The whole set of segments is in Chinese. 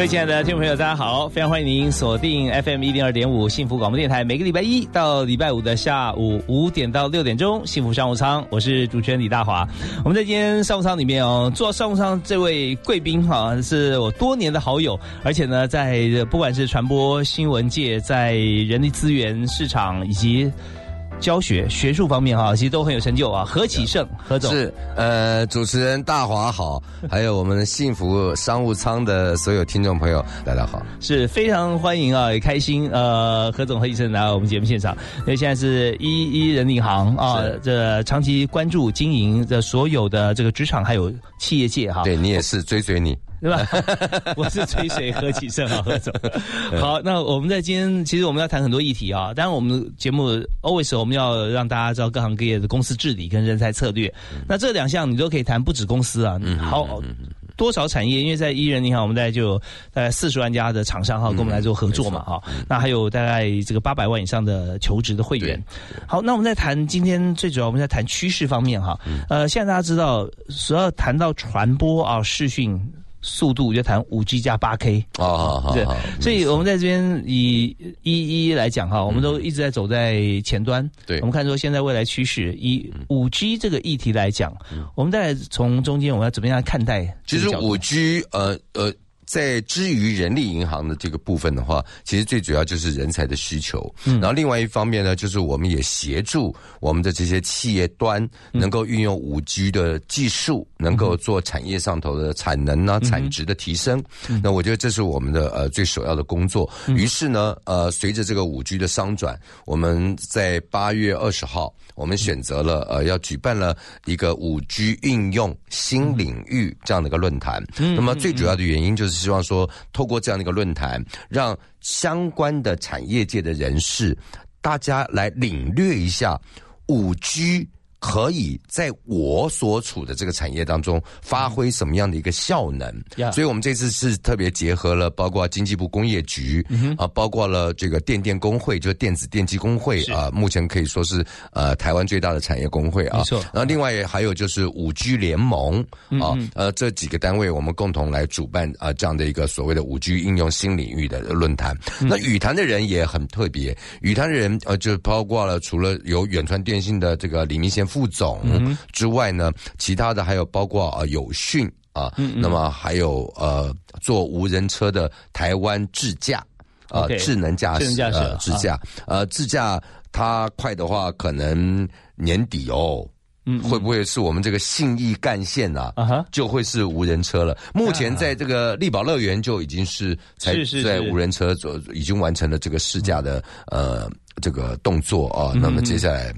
各位亲爱的听众朋友，大家好！非常欢迎您锁定 FM 一零二点五幸福广播电台，每个礼拜一到礼拜五的下午五点到六点钟，幸福商务舱，我是主持人李大华。我们在今天商务舱里面哦，坐商务舱这位贵宾哈，是我多年的好友，而且呢，在不管是传播新闻界，在人力资源市场以及。教学学术方面哈，其实都很有成就啊。何启胜，何总。是呃，主持人大华好，还有我们幸福商务舱的所有听众朋友，大家好，是非常欢迎啊，也开心呃，何总何医生来到我们节目现场，因为现在是一一人银行啊，这长期关注经营的所有的这个职场还有企业界哈，对你也是追随你。对吧？我是吹水何启胜啊，何总。好，那我们在今天其实我们要谈很多议题啊。当然，我们节目 always 我们要让大家知道各行各业的公司治理跟人才策略。那这两项你都可以谈，不止公司啊。好，多少产业？因为在伊人银行，我们大概就大概四十万家的厂商哈，跟我们来做合作嘛哈。那还有大概这个八百万以上的求职的会员。好，那我们在谈今天最主要我们在谈趋势方面哈。呃，现在大家知道，所要谈到传播啊，视讯。速度就谈五 G 加八 K 啊，对，所以我们在这边以一一来讲哈，我们都一直在走在前端。对，我们看说现在未来趋势，以五 G 这个议题来讲，我们再从中间我们要怎么样看待？其实五 G 呃呃。在之于人力银行的这个部分的话，其实最主要就是人才的需求。嗯，然后另外一方面呢，就是我们也协助我们的这些企业端能够运用五 G 的技术，能够做产业上头的产能啊、产值的提升。那我觉得这是我们的呃最首要的工作。于是呢，呃，随着这个五 G 的商转，我们在八月二十号，我们选择了呃要举办了一个五 G 应用新领域这样的一个论坛。那么最主要的原因就是。希望说，透过这样的一个论坛，让相关的产业界的人士，大家来领略一下五 G。可以在我所处的这个产业当中发挥什么样的一个效能？所以，我们这次是特别结合了包括经济部工业局啊，包括了这个电电工会，就是电子电机工会啊，目前可以说是呃台湾最大的产业工会啊。没错。然后，另外还有就是五 G 联盟啊，呃，这几个单位我们共同来主办啊这样的一个所谓的五 G 应用新领域的论坛。那语坛的人也很特别，语坛的人呃就包括了除了有远传电信的这个李明贤。副总之外呢，其他的还有包括啊有讯啊，那么还有呃做无人车的台湾智驾啊智能驾驶呃智驾。呃智驾它快的话可能年底哦，嗯会不会是我们这个信义干线呐啊哈。就会是无人车了？目前在这个力宝乐园就已经是才在无人车做已经完成了这个试驾的呃这个动作啊，那么接下来。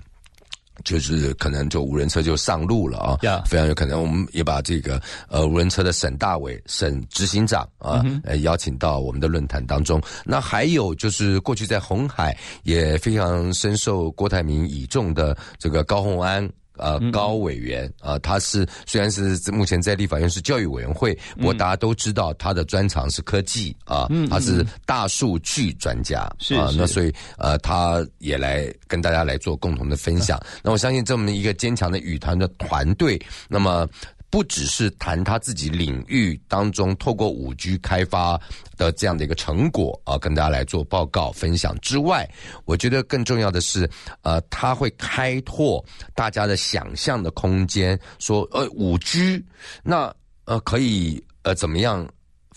就是可能就无人车就上路了啊，非常有可能。我们也把这个呃无人车的沈大伟、沈执行长啊，呃邀请到我们的论坛当中。那还有就是过去在红海也非常深受郭台铭倚重的这个高鸿安。呃，高委员啊，他是虽然是目前在立法院是教育委员会，不过大家都知道他的专长是科技啊，他是大数据专家是啊，那所以呃，他也来跟大家来做共同的分享。那我相信这么一个坚强的语团的团队，那么。不只是谈他自己领域当中透过五 G 开发的这样的一个成果啊，跟大家来做报告分享之外，我觉得更重要的是，呃，他会开拓大家的想象的空间，说，呃，五 G 那呃可以呃怎么样？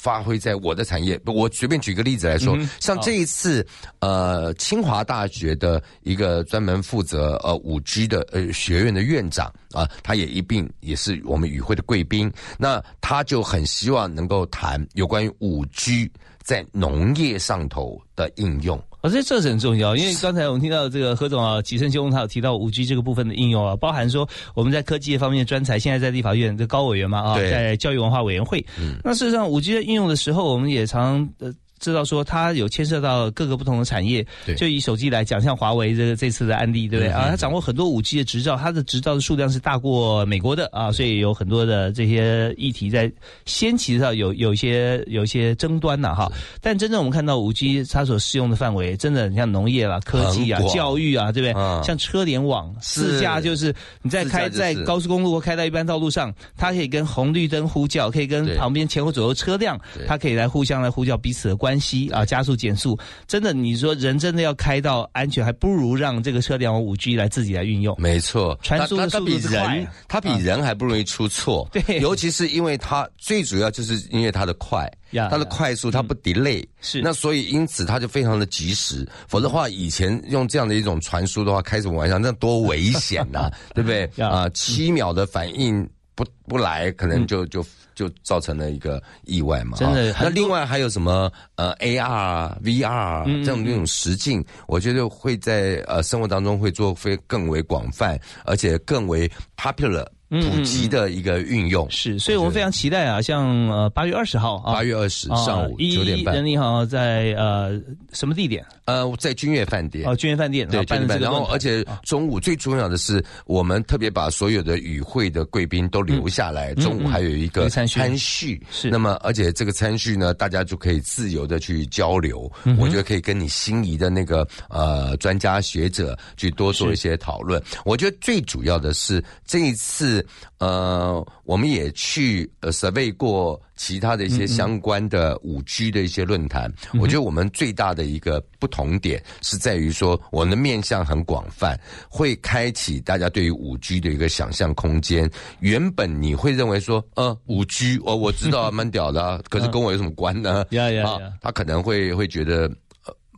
发挥在我的产业，我随便举个例子来说，像这一次，呃，清华大学的一个专门负责呃五 G 的呃学院的院长啊，他也一并也是我们与会的贵宾，那他就很希望能够谈有关于五 G 在农业上头的应用。哦，这这是很重要，因为刚才我们听到这个何总啊，吉生兄他有提到五 G 这个部分的应用啊，包含说我们在科技方面的专才，现在在立法院的高委员嘛啊，在教育文化委员会。那事实上，五 G 的应用的时候，我们也常呃。知道说它有牵涉到各个不同的产业，就以手机来讲，像华为这个这次的案例，对不对？啊？它掌握很多五 G 的执照，它的执照的数量是大过美国的啊，所以有很多的这些议题在先期上有有一些有一些争端呐哈。但真正我们看到五 G 它所适用的范围，真的像农业啦、科技啊、教育啊，对不对？像车联网、自驾，就是你在开在高速公路或开到一般道路上，它可以跟红绿灯呼叫，可以跟旁边前后左右车辆，它可以来互相来呼叫彼此的。关系啊，加速减速，真的，你说人真的要开到安全，还不如让这个车辆五 G 来自己来运用。没错，传输的速度人，它比人还不容易出错。对，尤其是因为它最主要就是因为它的快，它的快速，它不 delay。是，那所以因此它就非常的及时。否则的话，以前用这样的一种传输的话，开什么玩笑？那多危险呐，对不对？啊，七秒的反应不不来，可能就就。就造成了一个意外嘛？真的。那另外还有什么呃 AR、VR 这种那种实境，我觉得会在呃生活当中会做非更为广泛，而且更为 popular。普及的一个运用。是，所以我们非常期待啊，像呃八月二十号啊，八月二十上午九点半，人力行在呃什么地点？呃，在君悦饭店。哦，君悦饭店对，君悦饭店。然后而且中午最重要的是，我们特别把所有的与会的贵宾都留下来，中午还有一个餐叙是。那么而且这个餐叙呢，大家就可以自由的去交流，我觉得可以跟你心仪的那个呃专家学者去多做一些讨论。我觉得最主要的是这一次。呃，我们也去呃 survey 过其他的一些相关的五 G 的一些论坛。我觉得我们最大的一个不同点是在于说，我们的面向很广泛，会开启大家对于五 G 的一个想象空间。原本你会认为说，呃，五 G 哦，我知道 蛮屌的，可是跟我有什么关呢？呀呀，他可能会会觉得。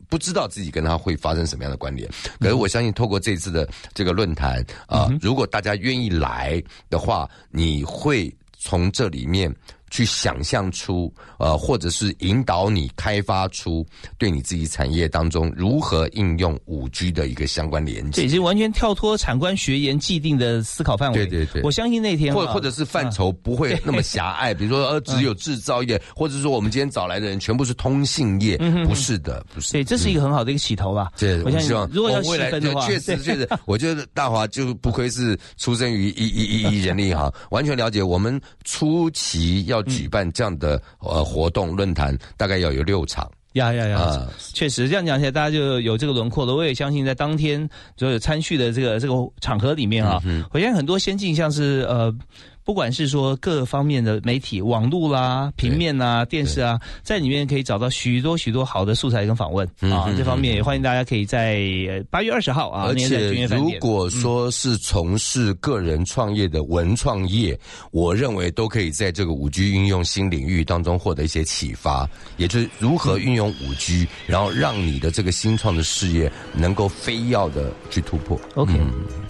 不知道自己跟他会发生什么样的关联，可是我相信透过这次的这个论坛啊，如果大家愿意来的话，你会从这里面。去想象出，呃，或者是引导你开发出对你自己产业当中如何应用五 G 的一个相关连接，这已经完全跳脱产官学研既定的思考范围。对对对，我相信那天或或者是范畴不会那么狭隘，比如说呃，只有制造业，或者说我们今天找来的人全部是通信业，不是的，不是。对，这是一个很好的一个起头吧。对，我希望如果要细分的话，确实确实，我觉得大华就不愧是出生于一一一一人力行，完全了解我们初期要举办这样。的呃活动论坛大概要有六场呀呀呀，确实这样讲起来，大家就有这个轮廓了。我也相信在当天所有参叙的这个这个场合里面啊，嗯我相信很多先进像是呃。不管是说各方面的媒体、网络啦、平面啊、电视啊，在里面可以找到许多许多好的素材跟访问。啊。这方面也欢迎大家可以在八月二十号啊，而且如果说是从事个人创业的文创业，我认为都可以在这个五 G 运用新领域当中获得一些启发，也就是如何运用五 G，然后让你的这个新创的事业能够非要的去突破。OK，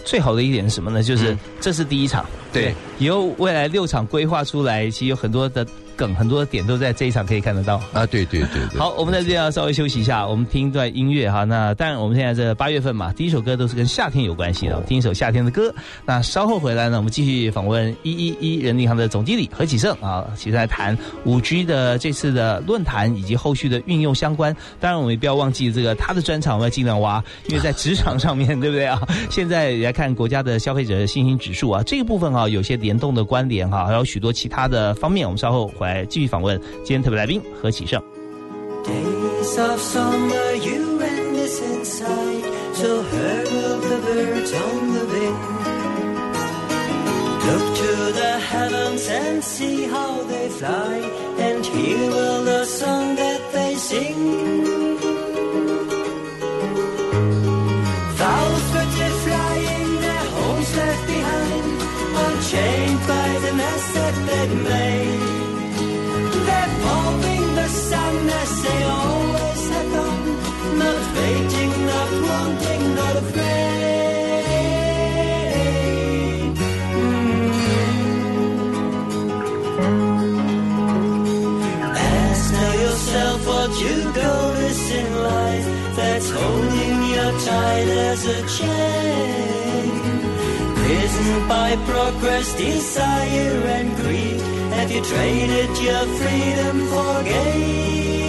最好的一点是什么呢？就是这是第一场。对，以后未来六场规划出来，其实有很多的。梗很多点都在这一场可以看得到啊！对对对对。好，我们在这边要稍微休息一下，我们听一段音乐哈。那当然，我们现在这八月份嘛，第一首歌都是跟夏天有关系的，听一首夏天的歌。那稍后回来呢，我们继续访问一一一人民银行的总经理何启胜啊，其实来谈五 G 的这次的论坛以及后续的运用相关。当然，我们也不要忘记这个他的专场，我们要尽量挖，因为在职场上面对不对啊？现在来看国家的消费者信心指数啊，这个部分啊有些联动的关联哈，还有许多其他的方面，我们稍后回。来继续访问今天特别来宾何启胜。They always have done. Not waiting, not wanting, not afraid. Mm. Ask yourself what you go in life. that's holding you tight as a chain. Isn't by progress, desire, and greed. Have you traded your freedom for gain?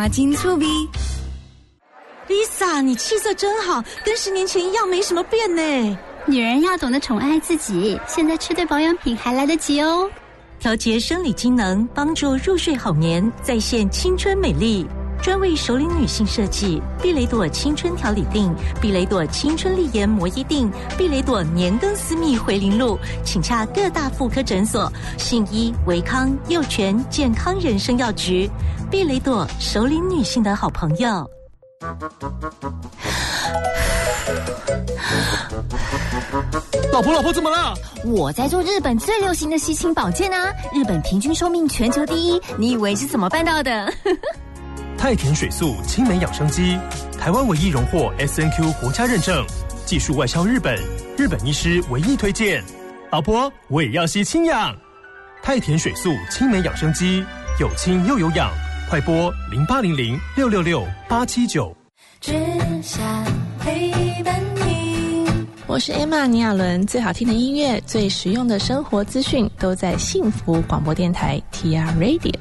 马金醋比。Lisa，你气色真好，跟十年前一样，没什么变呢。女人要懂得宠爱自己，现在吃对保养品还来得及哦。调节生理机能，帮助入睡好眠，再现青春美丽。专为熟龄女性设计，碧雷朵青春调理定、碧雷朵青春丽颜摩衣定、碧雷朵年更私密回零露，请洽各大妇科诊所、信医、维康、幼泉健康人生药局。碧雷朵熟龄女性的好朋友。老婆，老婆怎么了？我在做日本最流行的吸氢保健啊！日本平均寿命全球第一，你以为是怎么办到的？太田水素青梅养生机，台湾唯一荣获 S N Q 国家认证，技术外销日本，日本医师唯一推荐。老婆，我也要吸氢氧。太田水素青梅养生机，有氢又有氧，快播零八零零六六六八七九。只想陪伴你。我是 Emma 尼亚伦，最好听的音乐，最实用的生活资讯，都在幸福广播电台 TR Radio。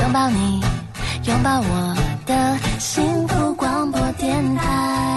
拥抱你，拥抱我的幸福广播电台。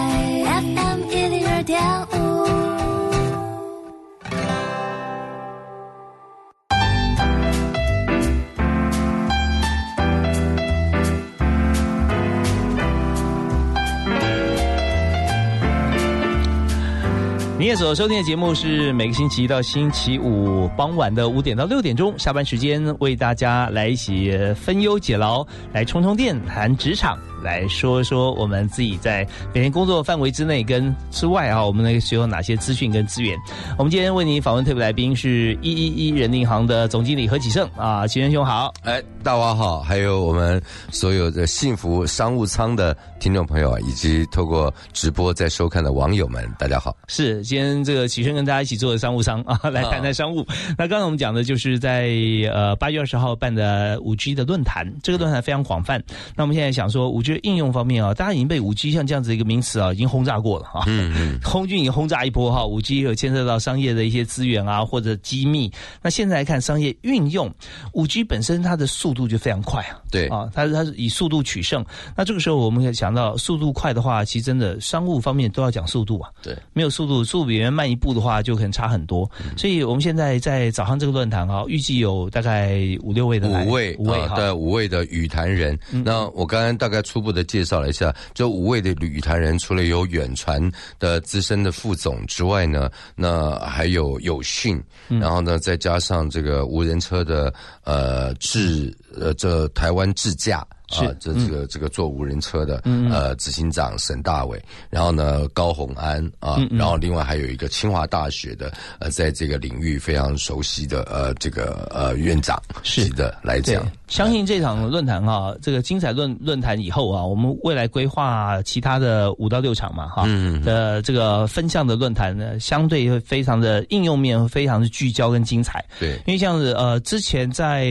你也所收听的节目是每个星期一到星期五傍晚的五点到六点钟，下班时间为大家来一起分忧解劳，来充充电，谈职场，来说说我们自己在每天工作范围之内跟之外啊，我们能使用哪些资讯跟资源。我们今天为您访问特别来宾是一一一人力银行的总经理何启胜啊，启仁兄好。哎，大华好，还有我们所有的幸福商务舱的听众朋友啊，以及透过直播在收看的网友们，大家好。是，今天这个启生跟大家一起做的商务舱啊，来谈谈商务。那刚才我们讲的就是在呃八月二十号办的五 G 的论坛，这个论坛非常广泛。那我们现在想说五 G 的应用方面啊，大家已经被五 G 像这样子一个名词啊，已经轰炸过了啊，嗯嗯，空军已经轰炸一波哈。五 G 有牵涉到商业的一些资源啊，或者机密。那现在来看商业运用，五 G 本身它的速度就非常快啊，对啊，它它是以速度取胜。那这个时候我们可以想到，速度快的话，其实真的商务方面都要讲速度啊。对，没有速度，速度比人慢一步的话，就可能差很多。所以我们现在在早上这个论坛啊，预计有大概五六位的五位五位哈，啊对，五位的语坛人。那我刚刚大概初步的介绍了一下，这五位的旅台人，除了有远传的资深的副总之外呢，那还有有讯，然后呢，再加上这个无人车的呃智呃这台湾智驾。啊，这这个这个做无人车的呃执行长沈大伟，然后呢高鸿安啊，然后另外还有一个清华大学的呃在这个领域非常熟悉的呃这个呃院长是的来讲，相信这场论坛哈，这个精彩论论坛以后啊，我们未来规划其他的五到六场嘛哈的这个分项的论坛呢，相对会非常的应用面非常的聚焦跟精彩。对，因为像是呃之前在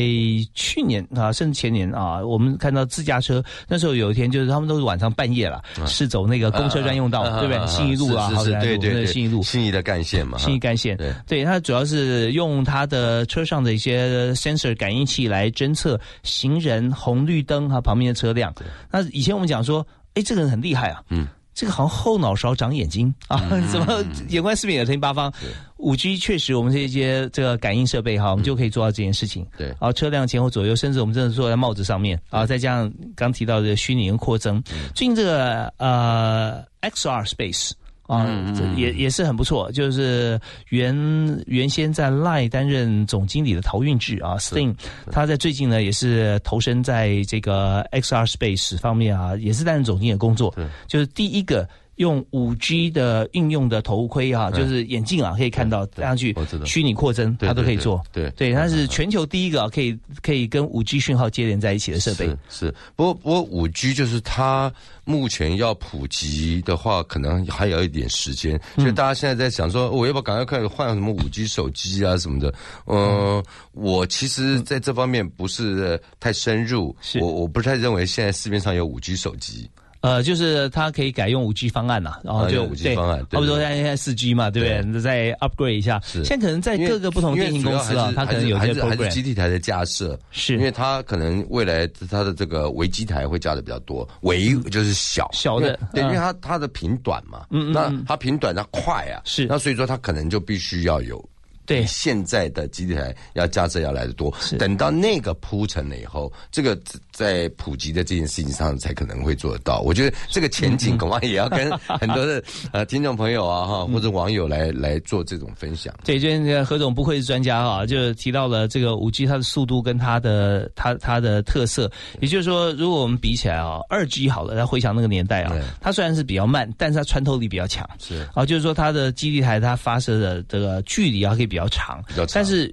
去年啊，甚至前年啊，我们看到自驾车那时候有一天就是他们都是晚上半夜了，是走那个公车专用道，对不对？信义路啊，好是，对对对，信义路，信义的干线嘛，信义干线，对，对，它主要是用它的车上的一些 sensor 感应器来侦测行人、红绿灯和旁边的车辆。那以前我们讲说，哎，这个人很厉害啊，嗯。这个好像后脑勺长眼睛。啊，怎么眼观四面，耳听八方？五 G 确实，我们这些这个感应设备哈，我们就可以做到这件事情。对，然后，车辆前后左右，甚至我们真的坐在帽子上面啊，再加上刚提到的虚拟跟扩增，最近这个呃 XR Space。啊，也也是很不错。就是原原先在 Line 担任总经理的陶运志啊，Sting，他在最近呢也是投身在这个 XR Space 方面啊，也是担任总经理的工作。对就是第一个。用五 G 的应用的头盔啊，就是眼镜啊，可以看到戴上去虚拟扩增，它都可以做。对对，它是全球第一个可以可以跟五 G 讯号接连在一起的设备。是，不过不过五 G 就是它目前要普及的话，可能还有一点时间。所以大家现在在想说，我要不要赶快开始换什么五 G 手机啊什么的？嗯，我其实在这方面不是太深入，我我不太认为现在市面上有五 G 手机。呃，就是它可以改用五 G 方案呐，然后就五 G 方案，差不多现在现在四 G 嘛，对不对？再 upgrade 一下。现在可能在各个不同电信公司啊，它可能有些 program 还是基地台的架设，是。因为它可能未来它的这个微基台会加的比较多，微就是小。小的，对，因为它它的频短嘛，嗯那它频短它快啊，是，那所以说它可能就必须要有。对，现在的基地台要加设要来的多，等到那个铺成了以后，这个在普及的这件事情上才可能会做得到。我觉得这个前景恐怕也要跟很多的 呃听众朋友啊哈或者网友来来做这种分享。对，今天何总不愧是专家啊，就提到了这个五 G 它的速度跟它的它它的特色。也就是说，如果我们比起来啊，二 G 好了，来回想那个年代啊，它虽然是比较慢，但是它穿透力比较强。是啊，就是说它的基地台它发射的这个距离啊可以比较长，但是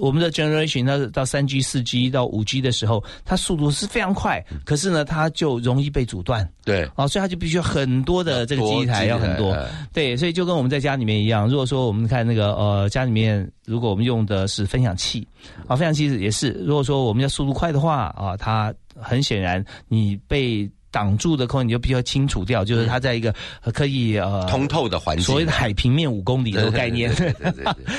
我们的 generation 到到三 G、四 G 到五 G 的时候，它速度是非常快，可是呢，它就容易被阻断。对，啊，所以它就必须很多的这个基地台要很多。对，所以就跟我们在家里面一样，如果说我们看那个呃家里面，如果我们用的是分享器啊，分享器也是，如果说我们要速度快的话啊，它很显然你被。挡住的空，你就必须要清除掉，就是它在一个可以呃通透的环境，所谓的海平面五公里的概念。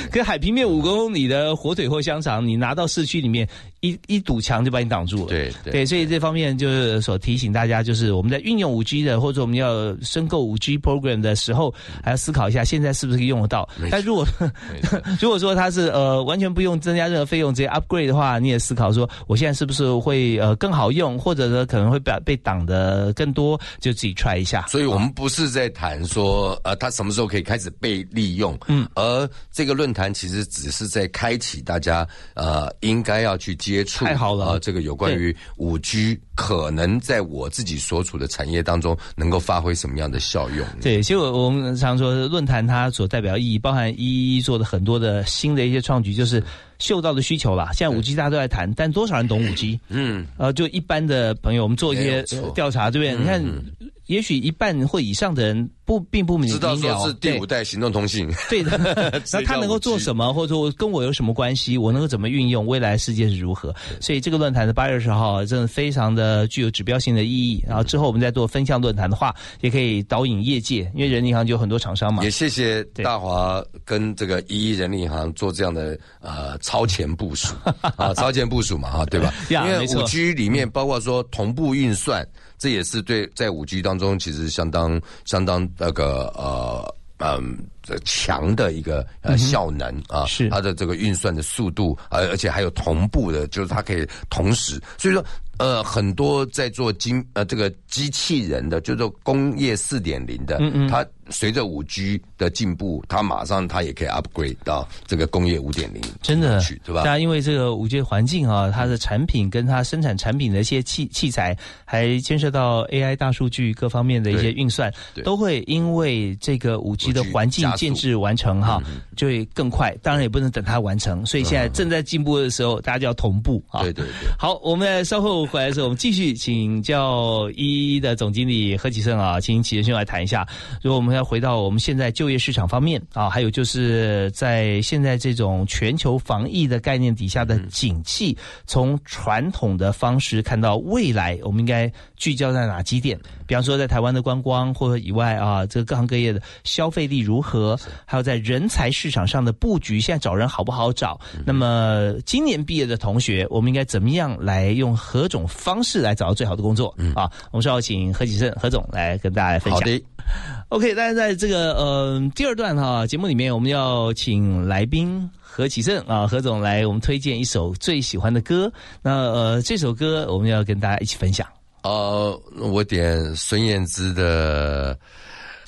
可 海平面五公里的火腿或香肠，你拿到市区里面，一一堵墙就把你挡住了。对对，所以这方面就是所提醒大家，就是我们在运用五 G 的，或者我们要申购五 G program 的时候，还要思考一下，现在是不是可以用得到。但如果 如果说它是呃完全不用增加任何费用，直接 upgrade 的话，你也思考说，我现在是不是会呃更好用，或者呢可能会被被挡的。呃，更多就自己 try 一下。所以我们不是在谈说，呃，它什么时候可以开始被利用，嗯，而这个论坛其实只是在开启大家，呃，应该要去接接触，太好了啊！这个有关于五 G 可能在我自己所处的产业当中能够发挥什么样的效用？对，其实我我们常说论坛它所代表意义，包含一一做的很多的新的一些创举，就是嗅到的需求啦。现在五 G 大家都在谈，但多少人懂五 G？嗯，呃，就一般的朋友，我们做一些调查，对不对？嗯你看，也许一半或以上的人不并不明知道说是第五代行动通信，对的，那他能够做什么，或者说跟我有什么关系？我能够怎么运用？未来世界是如何？所以这个论坛的八月二十号真的非常的具有指标性的意义。然后之后我们再做分项论坛的话，也可以导引业界，因为人民银行就有很多厂商嘛也。谢谢大华跟这个一一人力银行做这样的呃超前部署啊，超前部署嘛哈，对吧？因为五 G 里面包括说同步运算，这也是对在五 G 当中其实相当相当那个呃嗯。呃强的一个呃效能啊，是它的这个运算的速度，而而且还有同步的，就是它可以同时，所以说呃很多在做精呃这个机器人的，就是说工业四点零的，嗯嗯它随着五 G 的进步，它马上它也可以 upgrade 到这个工业五点零，真的去，对吧大？家因为这个五 G 环境啊，它的产品跟它生产产品的一些器器材，还牵涉到 AI 大数据各方面的一些运算，对都会因为这个五 G 的环境建制完成哈，就会更快。当然也不能等它完成，所以现在正在进步的时候，大家就要同步啊。对对对。好，我们稍后回来的时候，我们继续请教一一的总经理何启胜啊，请启胜兄来谈一下。如果我们要回到我们现在就业市场方面啊，还有就是在现在这种全球防疫的概念底下的景气，从传统的方式看到未来，我们应该聚焦在哪几点？比方说，在台湾的观光或者以外啊，这个各行各业的消费力如何？还有在人才市场上的布局，现在找人好不好找？那么今年毕业的同学，我们应该怎么样来用何种方式来找到最好的工作？啊，我们稍后请何启胜何总来跟大家来分享。好的。OK，但是在这个呃第二段哈、节目里面，我们要请来宾何启胜啊何总来我们推荐一首最喜欢的歌。那呃这首歌我们要跟大家一起分享。呃，我点孙燕姿的，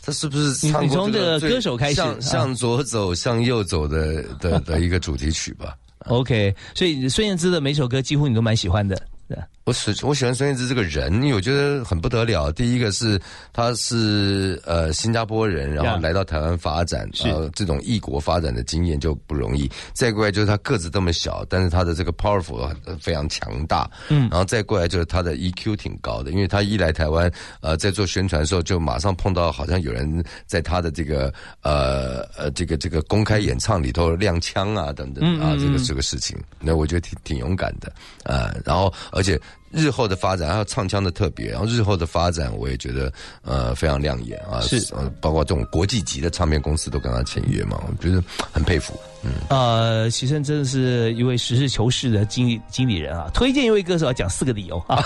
他是不是你唱过你从这个歌手开始啊向向左走，向右走的 的的一个主题曲吧？OK，所以孙燕姿的每首歌几乎你都蛮喜欢的。对我喜我喜欢孙燕姿这个人，因为我觉得很不得了。第一个是她是呃新加坡人，然后来到台湾发展，是。呃这种异国发展的经验就不容易。再过来就是她个子这么小，但是她的这个 powerful 呃非常强大，嗯。然后再过来就是她的 EQ 挺高的，因为她一来台湾，呃在做宣传的时候就马上碰到好像有人在她的这个呃呃这个这个公开演唱里头亮枪啊等等啊这个这个事情，那我觉得挺挺勇敢的，呃，然后而且日后的发展，还有唱腔的特别，然后日后的发展，我也觉得呃非常亮眼啊，是呃，包括这种国际级的唱片公司都跟他签约嘛，我觉得很佩服，嗯，呃，启胜真的是一位实事求是的经理经理人啊！推荐一位歌手要讲四个理由啊，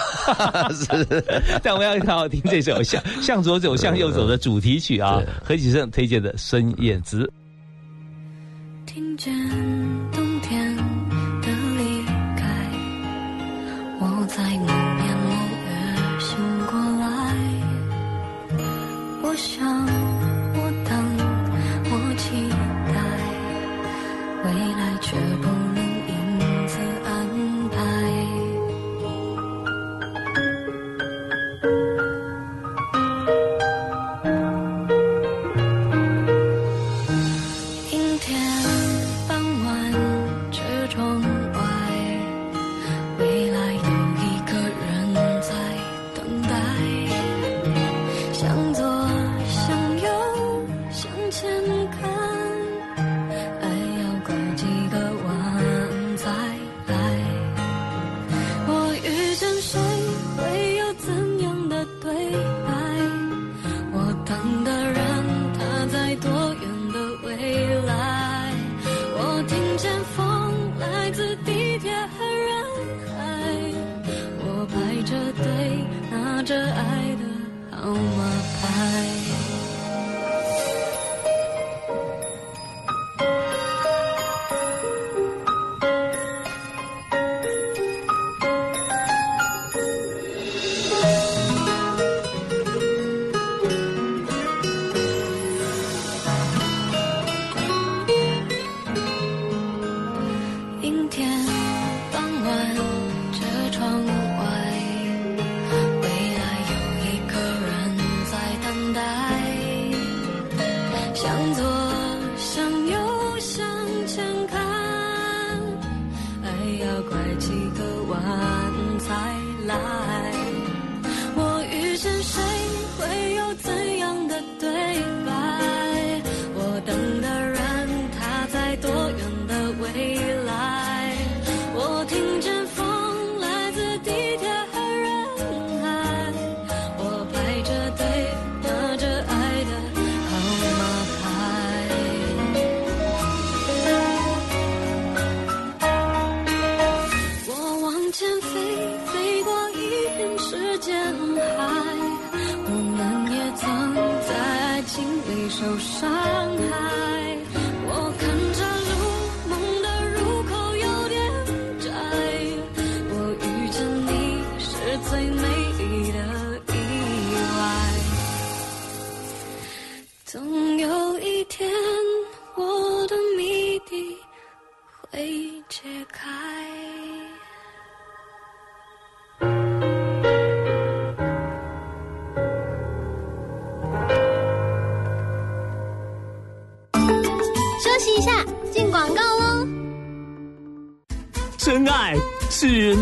是。但我们要好好听这首《向向左走，向右走》的主题曲啊，何启胜推荐的孙燕姿。听见冬天我在某年某月醒过来。我想，我等，我期待，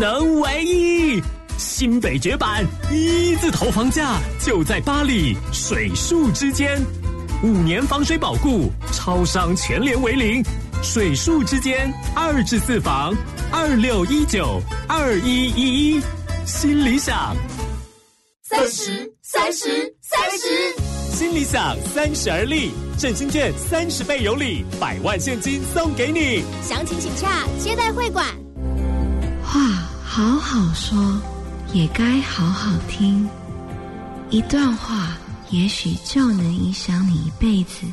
能唯一。新北绝版一字头房价就在巴黎水树之间，五年防水保固，超商全联为零。水树之间二至四房，二六一九二一一一，新理想。三十，三十，三十。新理想三十而立，振兴券三十倍有礼，百万现金送给你。详情请洽接待会馆。好好说，也该好好听。一段话，也许就能影响你一辈子。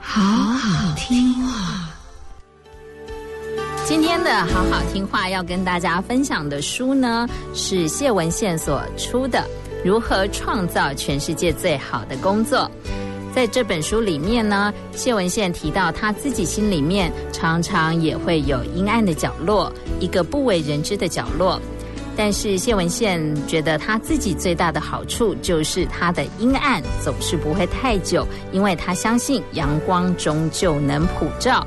好好听话。今天的好好听话要跟大家分享的书呢，是谢文宪所出的《如何创造全世界最好的工作》。在这本书里面呢，谢文宪提到他自己心里面常常也会有阴暗的角落，一个不为人知的角落。但是谢文宪觉得他自己最大的好处就是他的阴暗总是不会太久，因为他相信阳光终究能普照。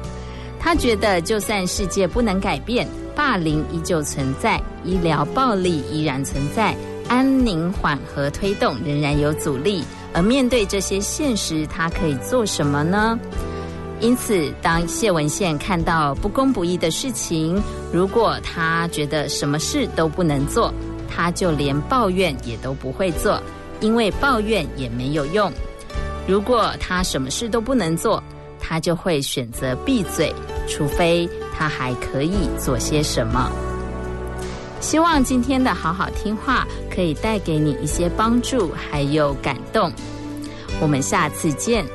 他觉得就算世界不能改变，霸凌依旧存在，医疗暴力依然存在，安宁缓和推动仍然有阻力。而面对这些现实，他可以做什么呢？因此，当谢文宪看到不公不义的事情，如果他觉得什么事都不能做，他就连抱怨也都不会做，因为抱怨也没有用。如果他什么事都不能做，他就会选择闭嘴，除非他还可以做些什么。希望今天的好好听话可以带给你一些帮助，还有感动。我们下次见。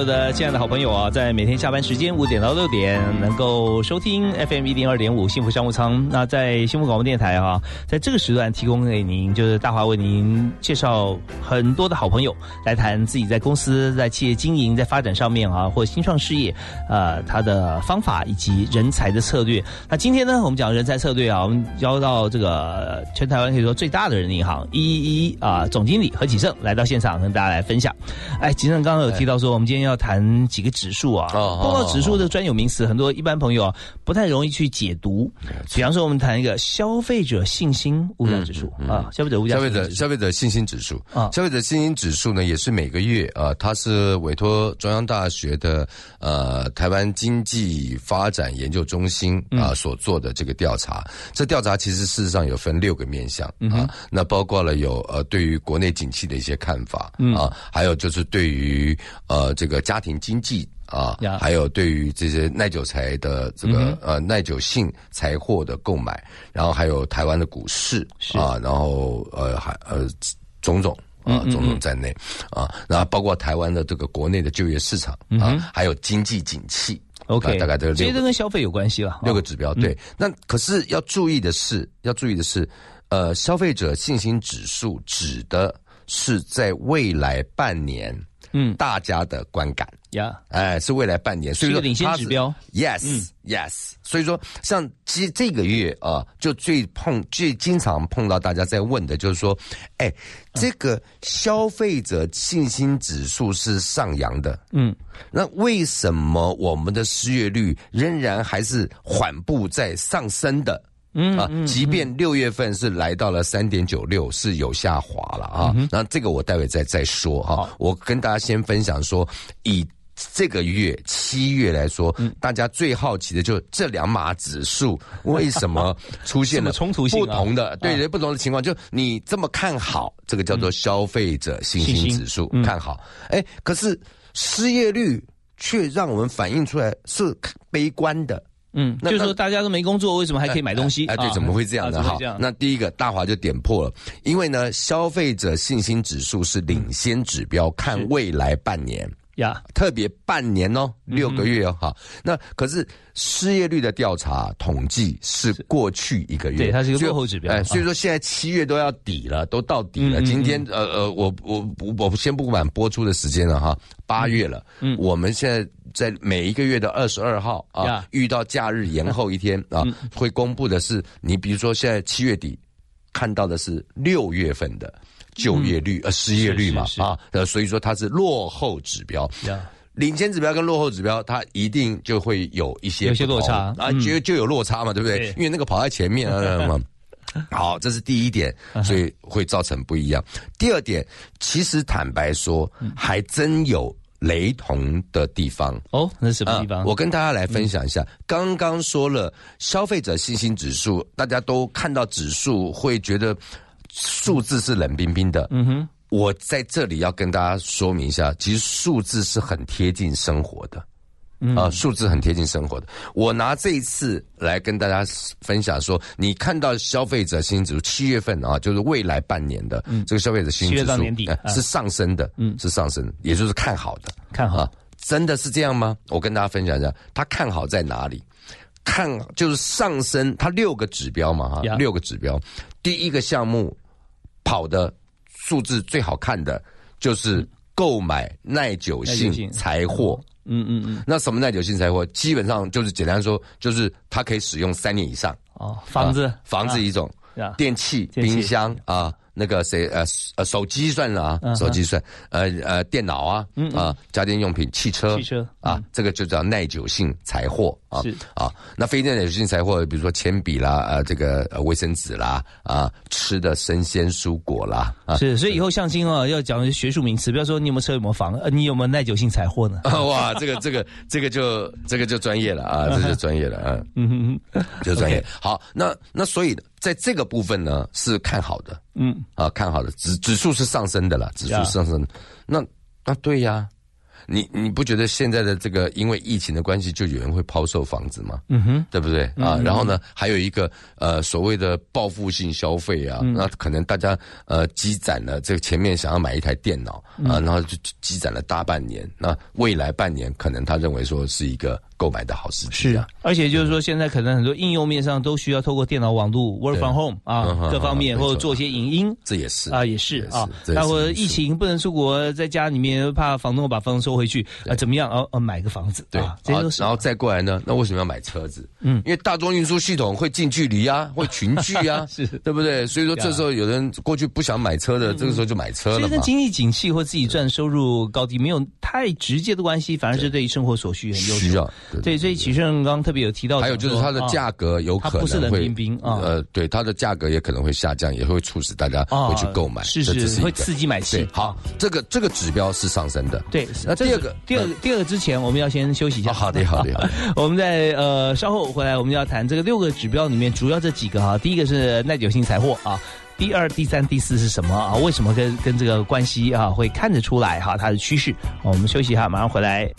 有的亲爱的好朋友啊，在每天下班时间五点到六点，能够收听 FM 一零二点五幸福商务舱。那在幸福广播电台哈、在这个时段提供给您，就是大华为您介绍很多的好朋友来谈自己在公司、在企业经营、在发展上面啊，或新创事业，呃，他的方法以及人才的策略。那今天呢，我们讲人才策略啊，我们邀到这个全台湾可以说最大的人银行一一一啊总经理何启胜来到现场跟大家来分享。哎，启胜刚刚有提到说，我们今天要谈几个指数啊，哦碰到指数的专有名词，很多一般朋友啊不太容易去解读。比方说，我们谈一个消费者信心物价指数啊，消费者物价消费者消费者信心指数。啊。消费者信心指数呢，也是每个月啊、呃它是委托中央大学的呃台湾经济发展研究中心啊、嗯所做的这个调查。这调查其实事实上有分六个面向嗯那包括了有呃对于国内景气的一些看法嗯。啊，还有就是对于呃这个家庭经济。啊呀，还有对于这些耐久材的这个、呃耐久性财货的购买，然后还有台湾的股市啊，然后呃还呃种种。啊，种种在内啊，然后包括台湾的这个国内的就业市场嗯啊，还有经济景气 OK，啊大概这这些六个都跟消费有关系了。六个指标。嗯对，那可是要注意的是，要注意的是，呃，消费者信心指数指的是在未来半年，嗯，大家的观感。呀，哎，是未来半年，所以说领先指标。Yes，、嗯 Yes。所以说，像这这个月啊，就最碰最经常碰到大家在问的，就是说，哎，这个消费者信心指数是上扬的，嗯，那为什么我们的失业率仍然还是缓步在上升的？啊嗯啊，即便六月份是来到了三点九六，是有下滑了啊。嗯那这个我待会再再说哈。我跟大家先分享说，以这个月七月来说，嗯。大家最好奇的就是这两码指数为什么 出现了冲突不同的对啊对不同的情况，就你这么看好这个叫做消费者信信心心指数，嗯。看好，哎，可是失业率却让我们反映出来是悲观的。嗯，那就是说大家都没工作，为什么还可以买东西？哎，对，啊。怎么会这样呢？哈那第一个大华就点破了，因为呢，消费者信心指数是领先指标，看未来半年。呀，特别半年哦，六个月哦，哈。那可是失业率的调查统计是过去一个月，对它是一个所以落后指标。哎，啊所以说现在七月都要底了，都到底了。今天呃呃，我我我我先不管播出的时间了哈，八月了，嗯。我们现在在每一个月的二十二号啊呀，遇到假日延后一天啊嗯，会公布的是你比如说现在七月底看到的是六月份的就业率、呃失业率嘛啊，呃所以说它是落后指标。呀，领先指标跟落后指标，它一定就会有一些有些落差。啊，嗯。就就有落差嘛，对不对？对。因为那个跑在前面啊 嘛。好，这是第一点，嗯。所以会造成不一样。第二点，其实坦白说，嗯。还真有雷同的地方。哦，那是什么地方？啊我跟大家来分享一下，刚刚说了消费者信心指数，大家都看到指数会觉得数字是冷冰冰的。嗯哼，我在这里要跟大家说明一下，其实数字是很贴近生活的。嗯啊，数字很贴近生活的。我拿这一次来跟大家分享说，你看到消费者信心指数七月份啊，就是未来半年的这个消费者信心指7月到数是上升的，嗯是上升的，也就是看好的。看好啊，真的是这样吗？我跟大家分享一下，他看好在哪里？看就是上升，它六个指标嘛哈呀，六个指标，第一个项目跑的数字最好看的就是购买耐久性性财货。嗯嗯嗯，那什么耐久性财货？基本上就是简单说，就是它可以使用三年以上。哦，房子啊，房子一种，电器冰箱啊，那个谁呃呃手机算了啊，手机算，呃呃电脑啊嗯嗯啊家电用品、汽车、汽车啊，这个就叫耐久性财货啊是啊。那非耐久性财货，比如说铅笔啦，呃这个呃卫生纸啦，啊吃的生鲜蔬果啦，啊是，所以以后相亲哦，要讲学术名词，不要说你有没有车有没有房，呃，你有没有耐久性财货呢？啊 哇，这个这个这个就这个就专业了啊，这就专业了啊。嗯就专业。好，那那所以在这个部分呢是看好的。嗯，啊，看好的。指指数是上升的啦，指数是上升的。那那对呀，你你不觉得现在的这个因为疫情的关系，就有人会抛售房子吗？嗯哼，对不对？啊？嗯然后呢，还有一个呃所谓的报复性消费啊，嗯。那可能大家呃积攒了这个前面想要买一台电脑嗯。啊，然后就积攒了大半年，那未来半年可能他认为说是一个购买的好时机啊。而且就是说，现在可能很多应用面上都需要透过电脑网络 work from home 啊各方面或者做一些影音。这也是啊，也是啊，那或者疫情不能出国，在家里面怕房东把房子收回去啊，怎么样？哦哦，买个房子，对，啊，这些都是然后再过来呢，那为什么要买车子？嗯，因为大众运输系统会近距离啊，会群聚啊，是对不对？所以说这时候有人过去不想买车的，这个时候就买车了嘛所以跟。经济景气或自己赚收入高低没有太直接的关系，反而是对于生活所需很需要。对对，所以启胜刚刚特别有提到，还有就是它的价格有可能会，它不是冷冰冰啊呃，对，它的价格也可能会下降，也会促使大家会去购买，啊是是会刺激买气对，好，这个这个指标是上升的。对，那第二个，第二个，第二个之前，我们要先休息一下。好的，好的，好的。我们在呃稍后回来，我们要谈这个六个指标里面主要这几个哈。第一个是耐久性财货啊，第二、第三、第四是什么啊？为什么跟跟这个关系啊会看得出来哈？它的趋势。我们休息一下，马上回来。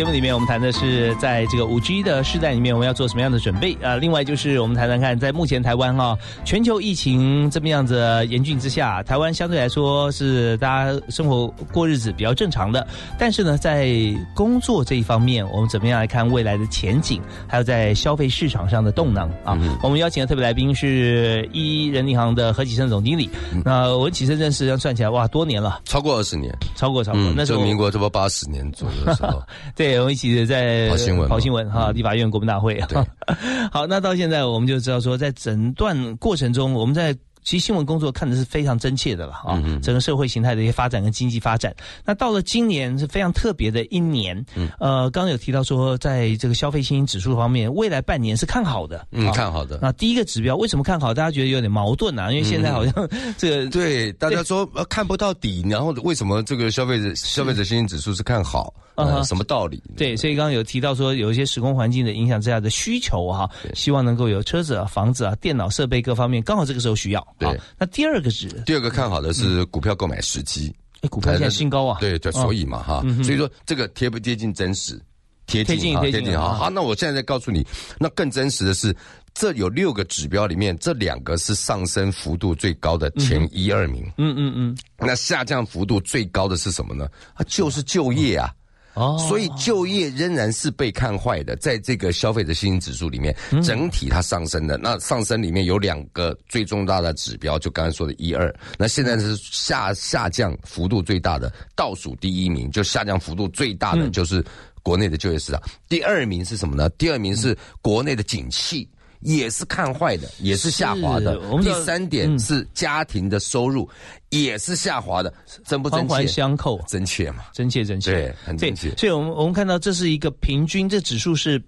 节目里面，我们谈的是在这个五 G 的时代里面，我们要做什么样的准备啊？另外就是我们谈谈看，在目前台湾哈、全球疫情这么样子严峻之下，台湾相对来说是大家生活过日子比较正常的，但是呢，在工作这一方面，我们怎么样来看未来的前景？还有在消费市场上的动能啊？我们邀请的特别来宾是一人银行的何启生总经理。那我跟启生认识，这样算起来哇，多年了，超过二十年，超过超过，嗯，那时候民国差不多八十年左右的时候，对，我们一起在跑新闻嘛跑新闻哈，立法院国民大会。对，好，那到现在我们就知道说，在整段过程中，我们在。其实新闻工作看的是非常真切的了啊，整个社会形态的一些发展跟经济发展。那到了今年是非常特别的一年，呃，刚刚有提到说，在这个消费信心指数方面，未来半年是看好的，嗯，啊看好的。那第一个指标为什么看好？大家觉得有点矛盾啊，因为现在好像这个对大家 说呃看不到底，然后为什么这个消费者消费者信心指数是看好？什么道理？对，所以刚刚有提到说，有一些时空环境的影响之下的需求哈、希望能够有车子啊、房子啊、电脑设备各方面，刚好这个时候需要。对啊那第二个是，第二个看好的是股票购买时机，哎，股票现在新高啊。对对，所以嘛哈所以说这个贴不贴近真实？贴贴近贴近啊好。那我现在再告诉你，那更真实的是，这有六个指标里面，这两个是上升幅度最高的前一二名。嗯嗯嗯，那下降幅度最高的是什么呢？啊，就是就业啊。哦，所以就业仍然是被看坏的，在这个消费者信心指数里面，嗯整体它上升的。那上升里面有两个最重大的指标，就刚才说的一二。那现在是下下降幅度最大的，倒数第一名就下降幅度最大的嗯就是国内的就业市场。第二名是什么呢？第二名是国内的景气。也是看坏的，也是下滑的我。们第三点是家庭的收入也是下滑的，真不真切？环环相扣，真切嘛？真切真切，对，很真切。所以我们我们看到这是一个平均，这指数是。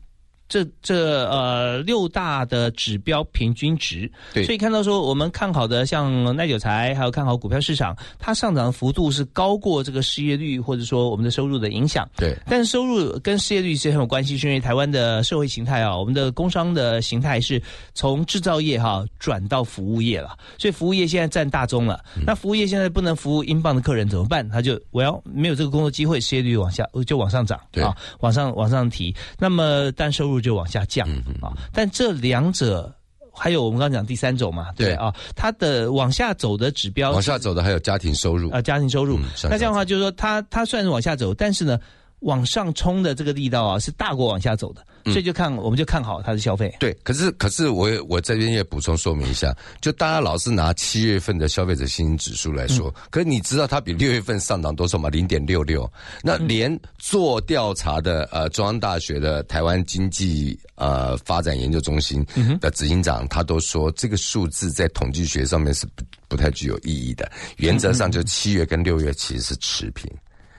这这呃六大的指标平均值，对。所以看到说我们看好的像耐久材，还有看好股票市场，它上涨的幅度是高过这个失业率或者说我们的收入的影响。对，但是收入跟失业率是很有关系，是因为台湾的社会形态啊，我们的工商的形态是从制造业哈、转到服务业了，所以服务业现在占大宗了。那服务业现在不能服务英镑的客人怎么办？他就我要没有这个工作机会，失业率往下就往上涨，对。啊，往上往上提，那么但收入就往下降啊。但这两者。还有我们刚刚讲第三种嘛，对啊，它的往下走的指标，往下走的还有家庭收入啊，家庭收入。上那这样的话，就是说它它虽然是往下走，但是呢，往上冲的这个力道啊是大过往下走的，所以就看我们就看好它的消费。对，可是可是我也我这边也补充说明一下，就大家老是拿七月份的消费者信心指数来说，可是你知道它比六月份上涨多少吗？零点六六。那连做调查的呃中央大学的台湾经济呃发展研究中心的执行长，他都说这个数字在统计学上面是不不太具有意义的。原则上，就七月跟六月其实是持平。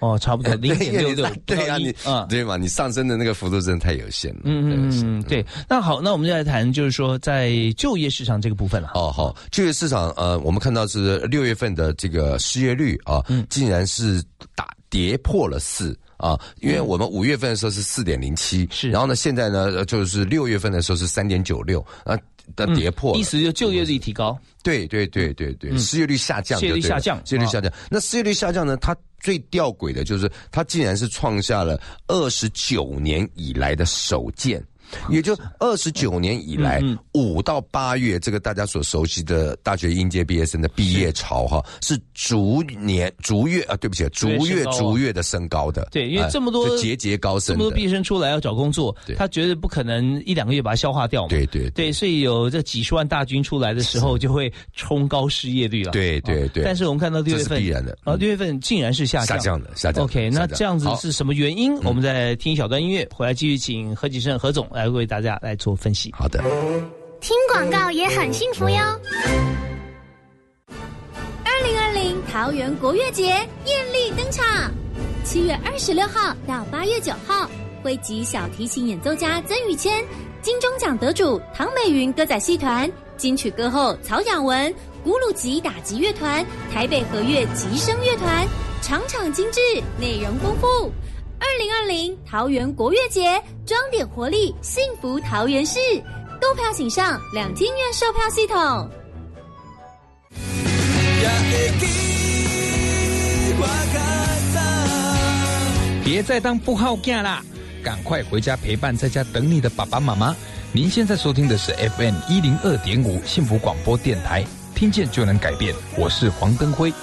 哦，差不多 零点六六，对啊，你啊，对嘛？你上升的那个幅度真的太有限了。嗯嗯嗯，对。那好，那我们就来谈，就是说在就业市场这个部分了。哦，好，就业市场呃，我们看到是六月份的这个失业率啊，竟然是打跌破了四。啊，因为我们五月份的时候是四点零七，是，然后呢，现在呢，呃就是六月份的时候是三点九六，啊，的跌破、嗯，意思就就业率提高，对对对对对，嗯、失业率下降，失业率下降，失业率下降。那失业率下降呢，它最吊诡的就是它竟然是创下了二十九年以来的首见。也就二十九年以来，五到八月，这个大家所熟悉的大学应届毕业生的毕业潮哈，是逐年逐月啊，对不起，逐月逐月的升高的。对，因为这么多节节高升，这么多毕业生出来要找工作，他绝对不可能一两个月把它消化掉嘛。对对对，所以有这几十万大军出来的时候，就会冲高失业率了。对对对。但是我们看到六月份必然的啊，六月份竟然是下降下降的，下降。OK，那这样子是什么原因？我们再听一小段音乐，回来继续请何启胜何总来为大家来。做分析。好的，听广告也很幸福哟。二零二零桃园国乐节艳丽登场，七月二十六号到八月九号，汇集小提琴演奏家曾宇谦、金钟奖得主唐美云歌仔戏团、金曲歌后曹雅文、古鲁吉打击乐团、台北和乐吉声乐团，场场精致，内容丰富。二零二零桃园国乐节，装点活力，幸福桃园市。购票请上两厅院售票系统。别再当不好囝啦，赶快回家陪伴在家等你的爸爸妈妈。您现在收听的是 FM 一零二点五幸福广播电台，听见就能改变。我是黄登辉。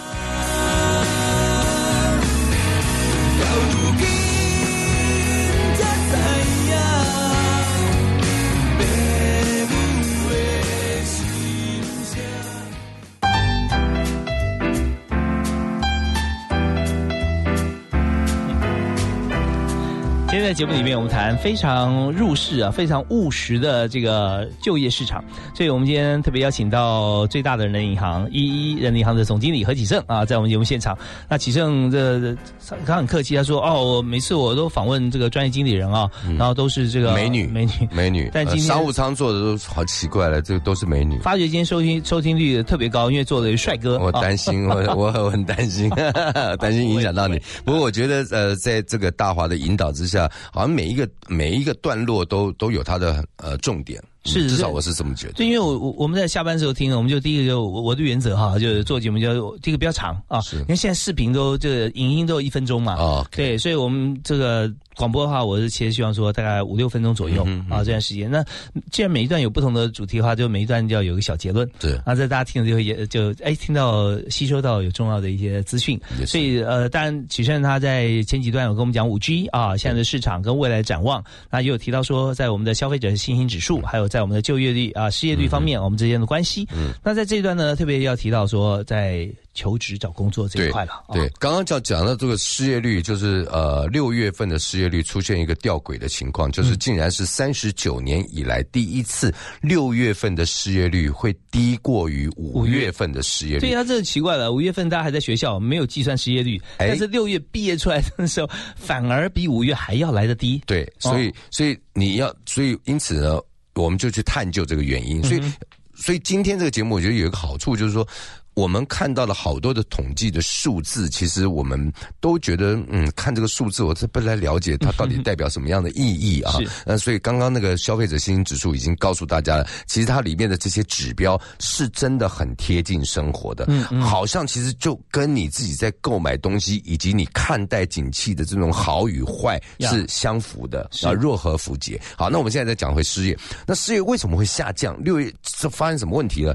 在节目里面，我们谈非常入世啊、非常务实的这个就业市场，所以我们今天特别邀请到最大的人银行一一人银行的总经理何启胜啊，在我们节目现场。那启胜这他很客气，他说：“哦，我每次我都访问这个专业经理人啊，然后都是这个美女，美女，美女。但今天呃商务舱坐的都好奇怪了，这个都是美女。发觉今天收听收听率特别高，因为坐的帅哥。我担心，我我我很担心，担心影响到你。不过我觉得，呃，在这个大华的引导之下，好像每一个每一个段落都都有它的呃重点。是，至少我是这么觉得。对，因为我我我们在下班时候听，我们就第一个就我我的原则哈，就是做节目就第一个比较长啊。是，你看现在视频都这个影音都有一分钟嘛。哦，对，所以我们这个广播的话，我是其实希望说大概五六分钟左右啊这段时间。那既然每一段有不同的主题的话，就每一段就要有个小结论。对，啊，在大家听了就会也就哎听到吸收到有重要的一些资讯。所以呃，当然启胜他在前几段有跟我们讲五 G 啊，现在的市场跟未来展望，那也有提到说在我们的消费者信心指数，还有在我们的就业率啊、失业率方面，我们之间的关系。嗯，那在这一段呢，特别要提到说在求职找工作这一块了。对，刚刚讲讲到这个失业率，就是呃六月份的失业率出现一个吊诡的情况，就是竟然是三十九年以来第一次六月份的失业率会低过于五月份的失业率。对啊，这是奇怪了，五月份大家还在学校，没有计算失业率，但是六月毕业出来的时候，反而比五月还要来的低。对，所以所以你要，所以因此呢。我们就去探究这个原因，所以，所以今天这个节目，我觉得有一个好处，就是说。我们看到了好多的统计的数字，其实我们都觉得，嗯，看这个数字，我这不来了解它到底代表什么样的意义啊？那所以刚刚那个消费者信心指数已经告诉大家了，其实它里面的这些指标是真的很贴近生活的，嗯嗯，好像其实就跟你自己在购买东西以及你看待景气的这种好与坏是相符的啊，若合符节。好，那我们现在再讲回失业，那失业为什么会下降？六月这发生什么问题了？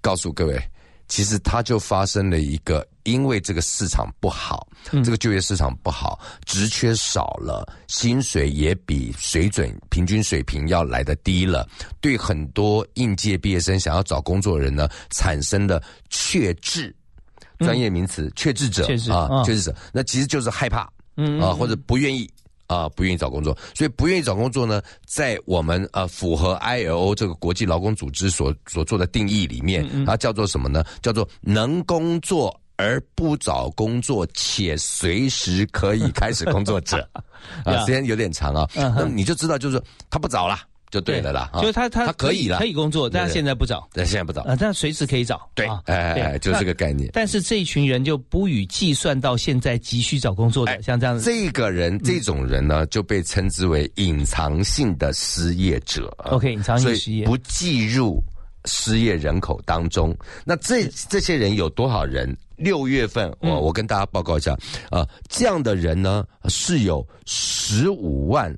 告诉各位。其实它就发生了一个，因为这个市场不好，这个就业市场不好，职缺少了，薪水也比水准平均水平要来的低了，对很多应届毕业生想要找工作的人呢，产生了缺智，专业名词缺智者啊，缺智者，那其实就是害怕，嗯啊或者不愿意。啊，不愿意找工作，所以不愿意找工作呢，在我们呃符合 ILO 这个国际劳工组织所所做的定义里面，它叫做什么呢？叫做能工作而不找工作且随时可以开始工作者。啊，时间有点长啊，那你就知道，就是他不找了。就对了啦，就是他他他可以了，可以工作，但他现在不找，但现在不找啊，但随时可以找，对，哎哎，就这个概念。但是这一群人就不予计算到现在急需找工作的，像这样子，这个人这种人呢，就被称之为隐藏性的失业者。OK，隐藏性失业不计入失业人口当中。那这这些人有多少人？六月份，我我跟大家报告一下啊，这样的人呢是有十五万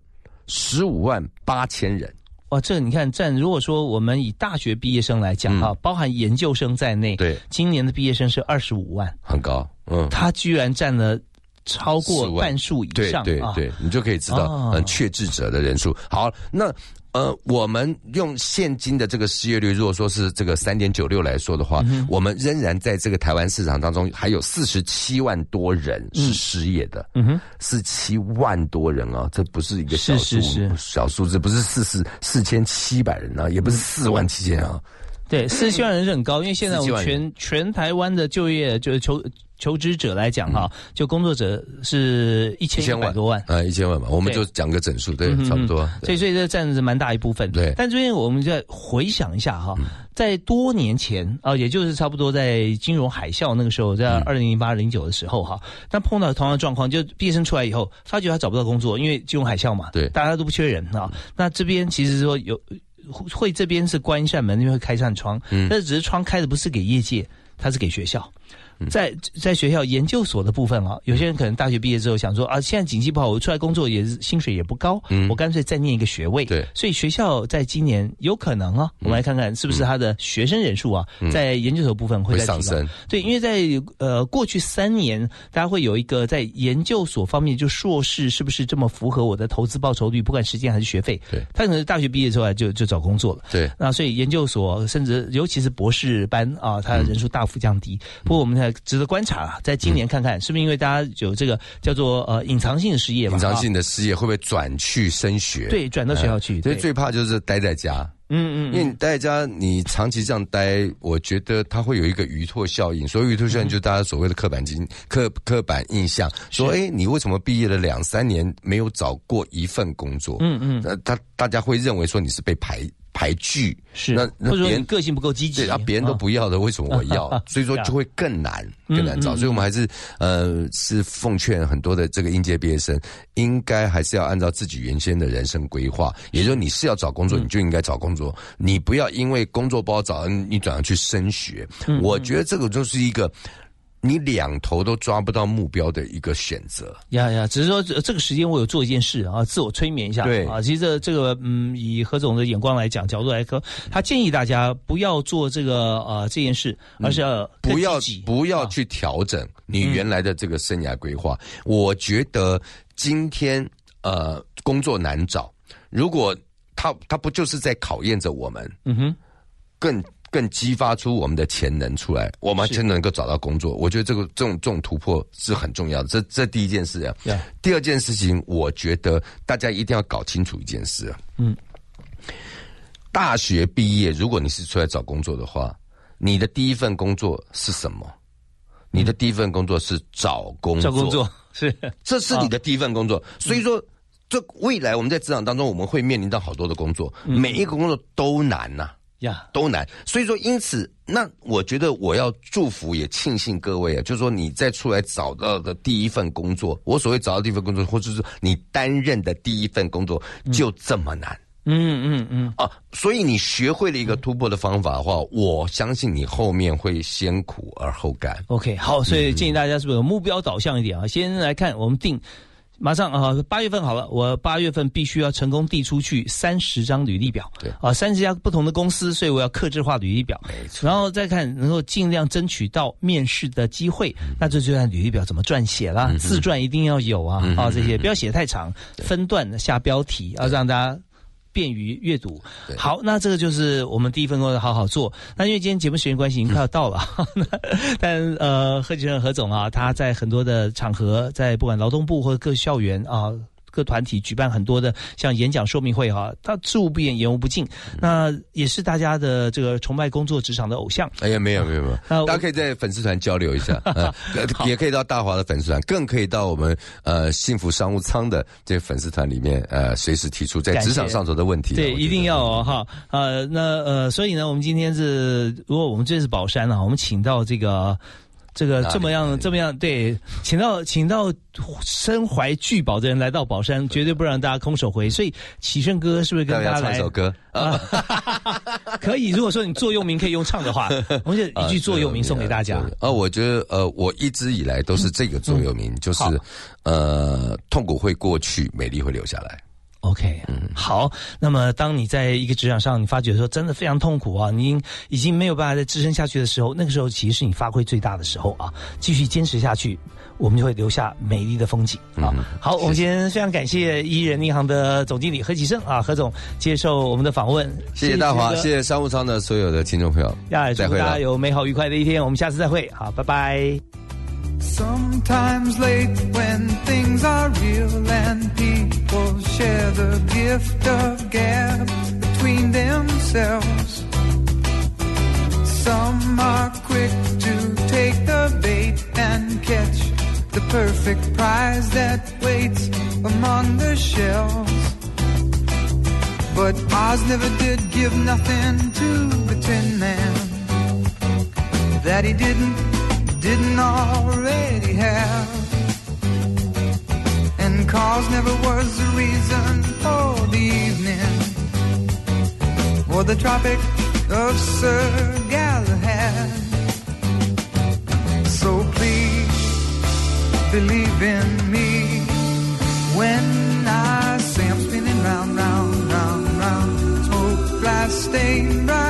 十五万八千人。哇，这你看占，如果说我们以大学毕业生来讲啊，包含研究生在内，对，今年的毕业生是二十五万，很高，嗯，他居然占了超过半数以上，对对对，你就可以知道，嗯，确治者的人数。好，那。呃，我们用现今的这个失业率，如果说是这个三点九六来说的话，我们仍然在这个台湾市场当中还有四十七万多人是失业的。嗯哼，四七万多人啊，这不是一个小数小数字，不是四四四千七百人啊，也不是四万七千啊。对，四七万人是很高，因为现在我们全全台湾的就业就是求。求职者来讲哈，就工作者是一千一百多万。啊，一千万嘛，我们就讲个整数，对，差不多。所以，所以这占着蛮大一部分。对，但最近我们再回想一下哈，在多年前啊，也就是差不多在金融海啸那个时候，在二零零八零九的时候哈，但碰到同样的状况，就毕业生出来以后，发觉他找不到工作，因为金融海啸嘛，对，大家都不缺人啊。那这边其实说有会这边是关一扇门，因为开扇窗，嗯，但只是窗开的不是给业界，它是给学校。在在学校研究所的部分啊，有些人可能大学毕业之后想说啊，现在经济不好，我出来工作也是薪水也不高，嗯我干脆再念一个学位。对所以学校在今年有可能啊，我们来看看是不是他的学生人数啊，嗯在研究所部分会会在提升。对，因为在呃过去三年，大家会有一个在研究所方面，就硕士是不是这么符合我的投资报酬率，不管时间还是学费。对，他可能大学毕业之后啊就就找工作了。对，那所以研究所甚至尤其是博士班啊，他的人数大幅降低。不过我们还值得观察啊，在今年看看是不是因为大家有这个叫做呃隐藏性的失业吧？隐藏啊性的失业会不会转去升学？对转到学校去哎所以最怕就是待在家。嗯嗯，因为你待在家，你长期这样待，我觉得它会有一个鱼拓效应。所以鱼拓效应，就是大家所谓的刻板经刻刻板印象，说，哎，你为什么毕业了两三年没有找过一份工作？嗯嗯那他大家会认为说你是被排排拒，是那那别人个性不够积极对啊，别人都不要的，为什么我要？所以说就会更难，更难找。所以我们还是呃是奉劝很多的这个应届毕业生，应该还是要按照自己原先的人生规划，也就是你是要找工作，你就应该找工作，你不要因为工作不好找，你转而去升学。嗯我觉得这个就是一个。你两头都抓不到目标的一个选择，呀呀，只是说这这个时间我有做一件事啊，自我催眠一下。对啊，其实这这个嗯，以何总的眼光来讲，角度来说，他建议大家不要做这个呃这件事，而是要更不要不要去调整你原来的这个生涯规划。我觉得今天呃工作难找，如果他他不就是在考验着我们，嗯哼，更更激发出我们的潜能出来，我们才能够找到工作。我觉得这个这种这种突破是很重要的。这这第一件事啊。第二件事情，我觉得大家一定要搞清楚一件事啊。嗯，大学毕业，如果你是出来找工作的话，你的第一份工作是什么？你的第一份工作是找工作，找工作是这是你的第一份工作。所以说，这未来我们在职场当中，我们会面临到好多的工作，每一个工作都难呐、呀，都难。所以说，因此，那我觉得我要祝福也庆幸各位啊，就是说你在出来找到的第一份工作，我所谓找到第一份工作，或者是你担任的第一份工作，就这么难。嗯嗯嗯啊，所以你学会了一个突破的方法的话，我相信你后面会先苦而后甘。OK，好，所以建议大家是不是有目标导向一点啊？先来看，我们定马上啊，八月份好了，我八月份必须要成功递出去三十张履历表，对。啊，三十家不同的公司，所以我要克制化履历表，没错。然后再看能够尽量争取到面试的机会，那这就看履历表怎么撰写啦，自传一定要有啊，啊，这些不要写太长，分段下标题，要让大家。便于阅读。好，那这个就是我们第一份工作好好做。那因为今天节目时间关系已经快要到了，但呃，何启胜何总啊，他在很多的场合，在不管劳动部或者各校园啊。各团体举办很多的像演讲说明会哈、他知无不言，言无不尽，那也是大家的这个崇拜工作职场的偶像。哎呀，没有没有没有，大家可以在粉丝团交流一下，呃也可以到大华的粉丝团，更可以到我们呃幸福商务舱的这个粉丝团里面，呃，随时提出在职场上头的问题。对，一定要哦哈。呃，那呃，所以呢，我们今天是，如果我们这是宝山啊，我们请到这个。这个这么样这么样，对，请到请到身怀巨宝的人来到宝山，绝对不让大家空手回。所以启胜哥是不是跟大家来唱首歌啊？可以，如果说你座右铭可以用唱的话，我们就一句座右铭送给大家。啊，我觉得呃，我一直以来都是这个座右铭，就是呃，痛苦会过去，美丽会留下来。OK，嗯，好。那么，当你在一个职场上，你发觉说真的非常痛苦啊，你已经没有办法再支撑下去的时候，那个时候其实是你发挥最大的时候啊。继续坚持下去，我们就会留下美丽的风景啊。好，我们今天非常感谢伊人银行的总经理何启胜啊，何总接受我们的访问。谢谢大华，谢谢商务舱的所有的听众朋友，呀，祝再会了。大家有美好愉快的一天，我们下次再会，好，拜拜。Sometimes late when things are real and people share the gift of gab between themselves. Some are quick to take the bait and catch the perfect prize that waits among the shells. But Oz never did give nothing to the Tin Man that he didn't didn't already have. And cause never was the reason for the evening for the Tropic of Sir Galahad. So please believe in me when I say I'm spinning round, round, round, round, smoke, glass, stain, round.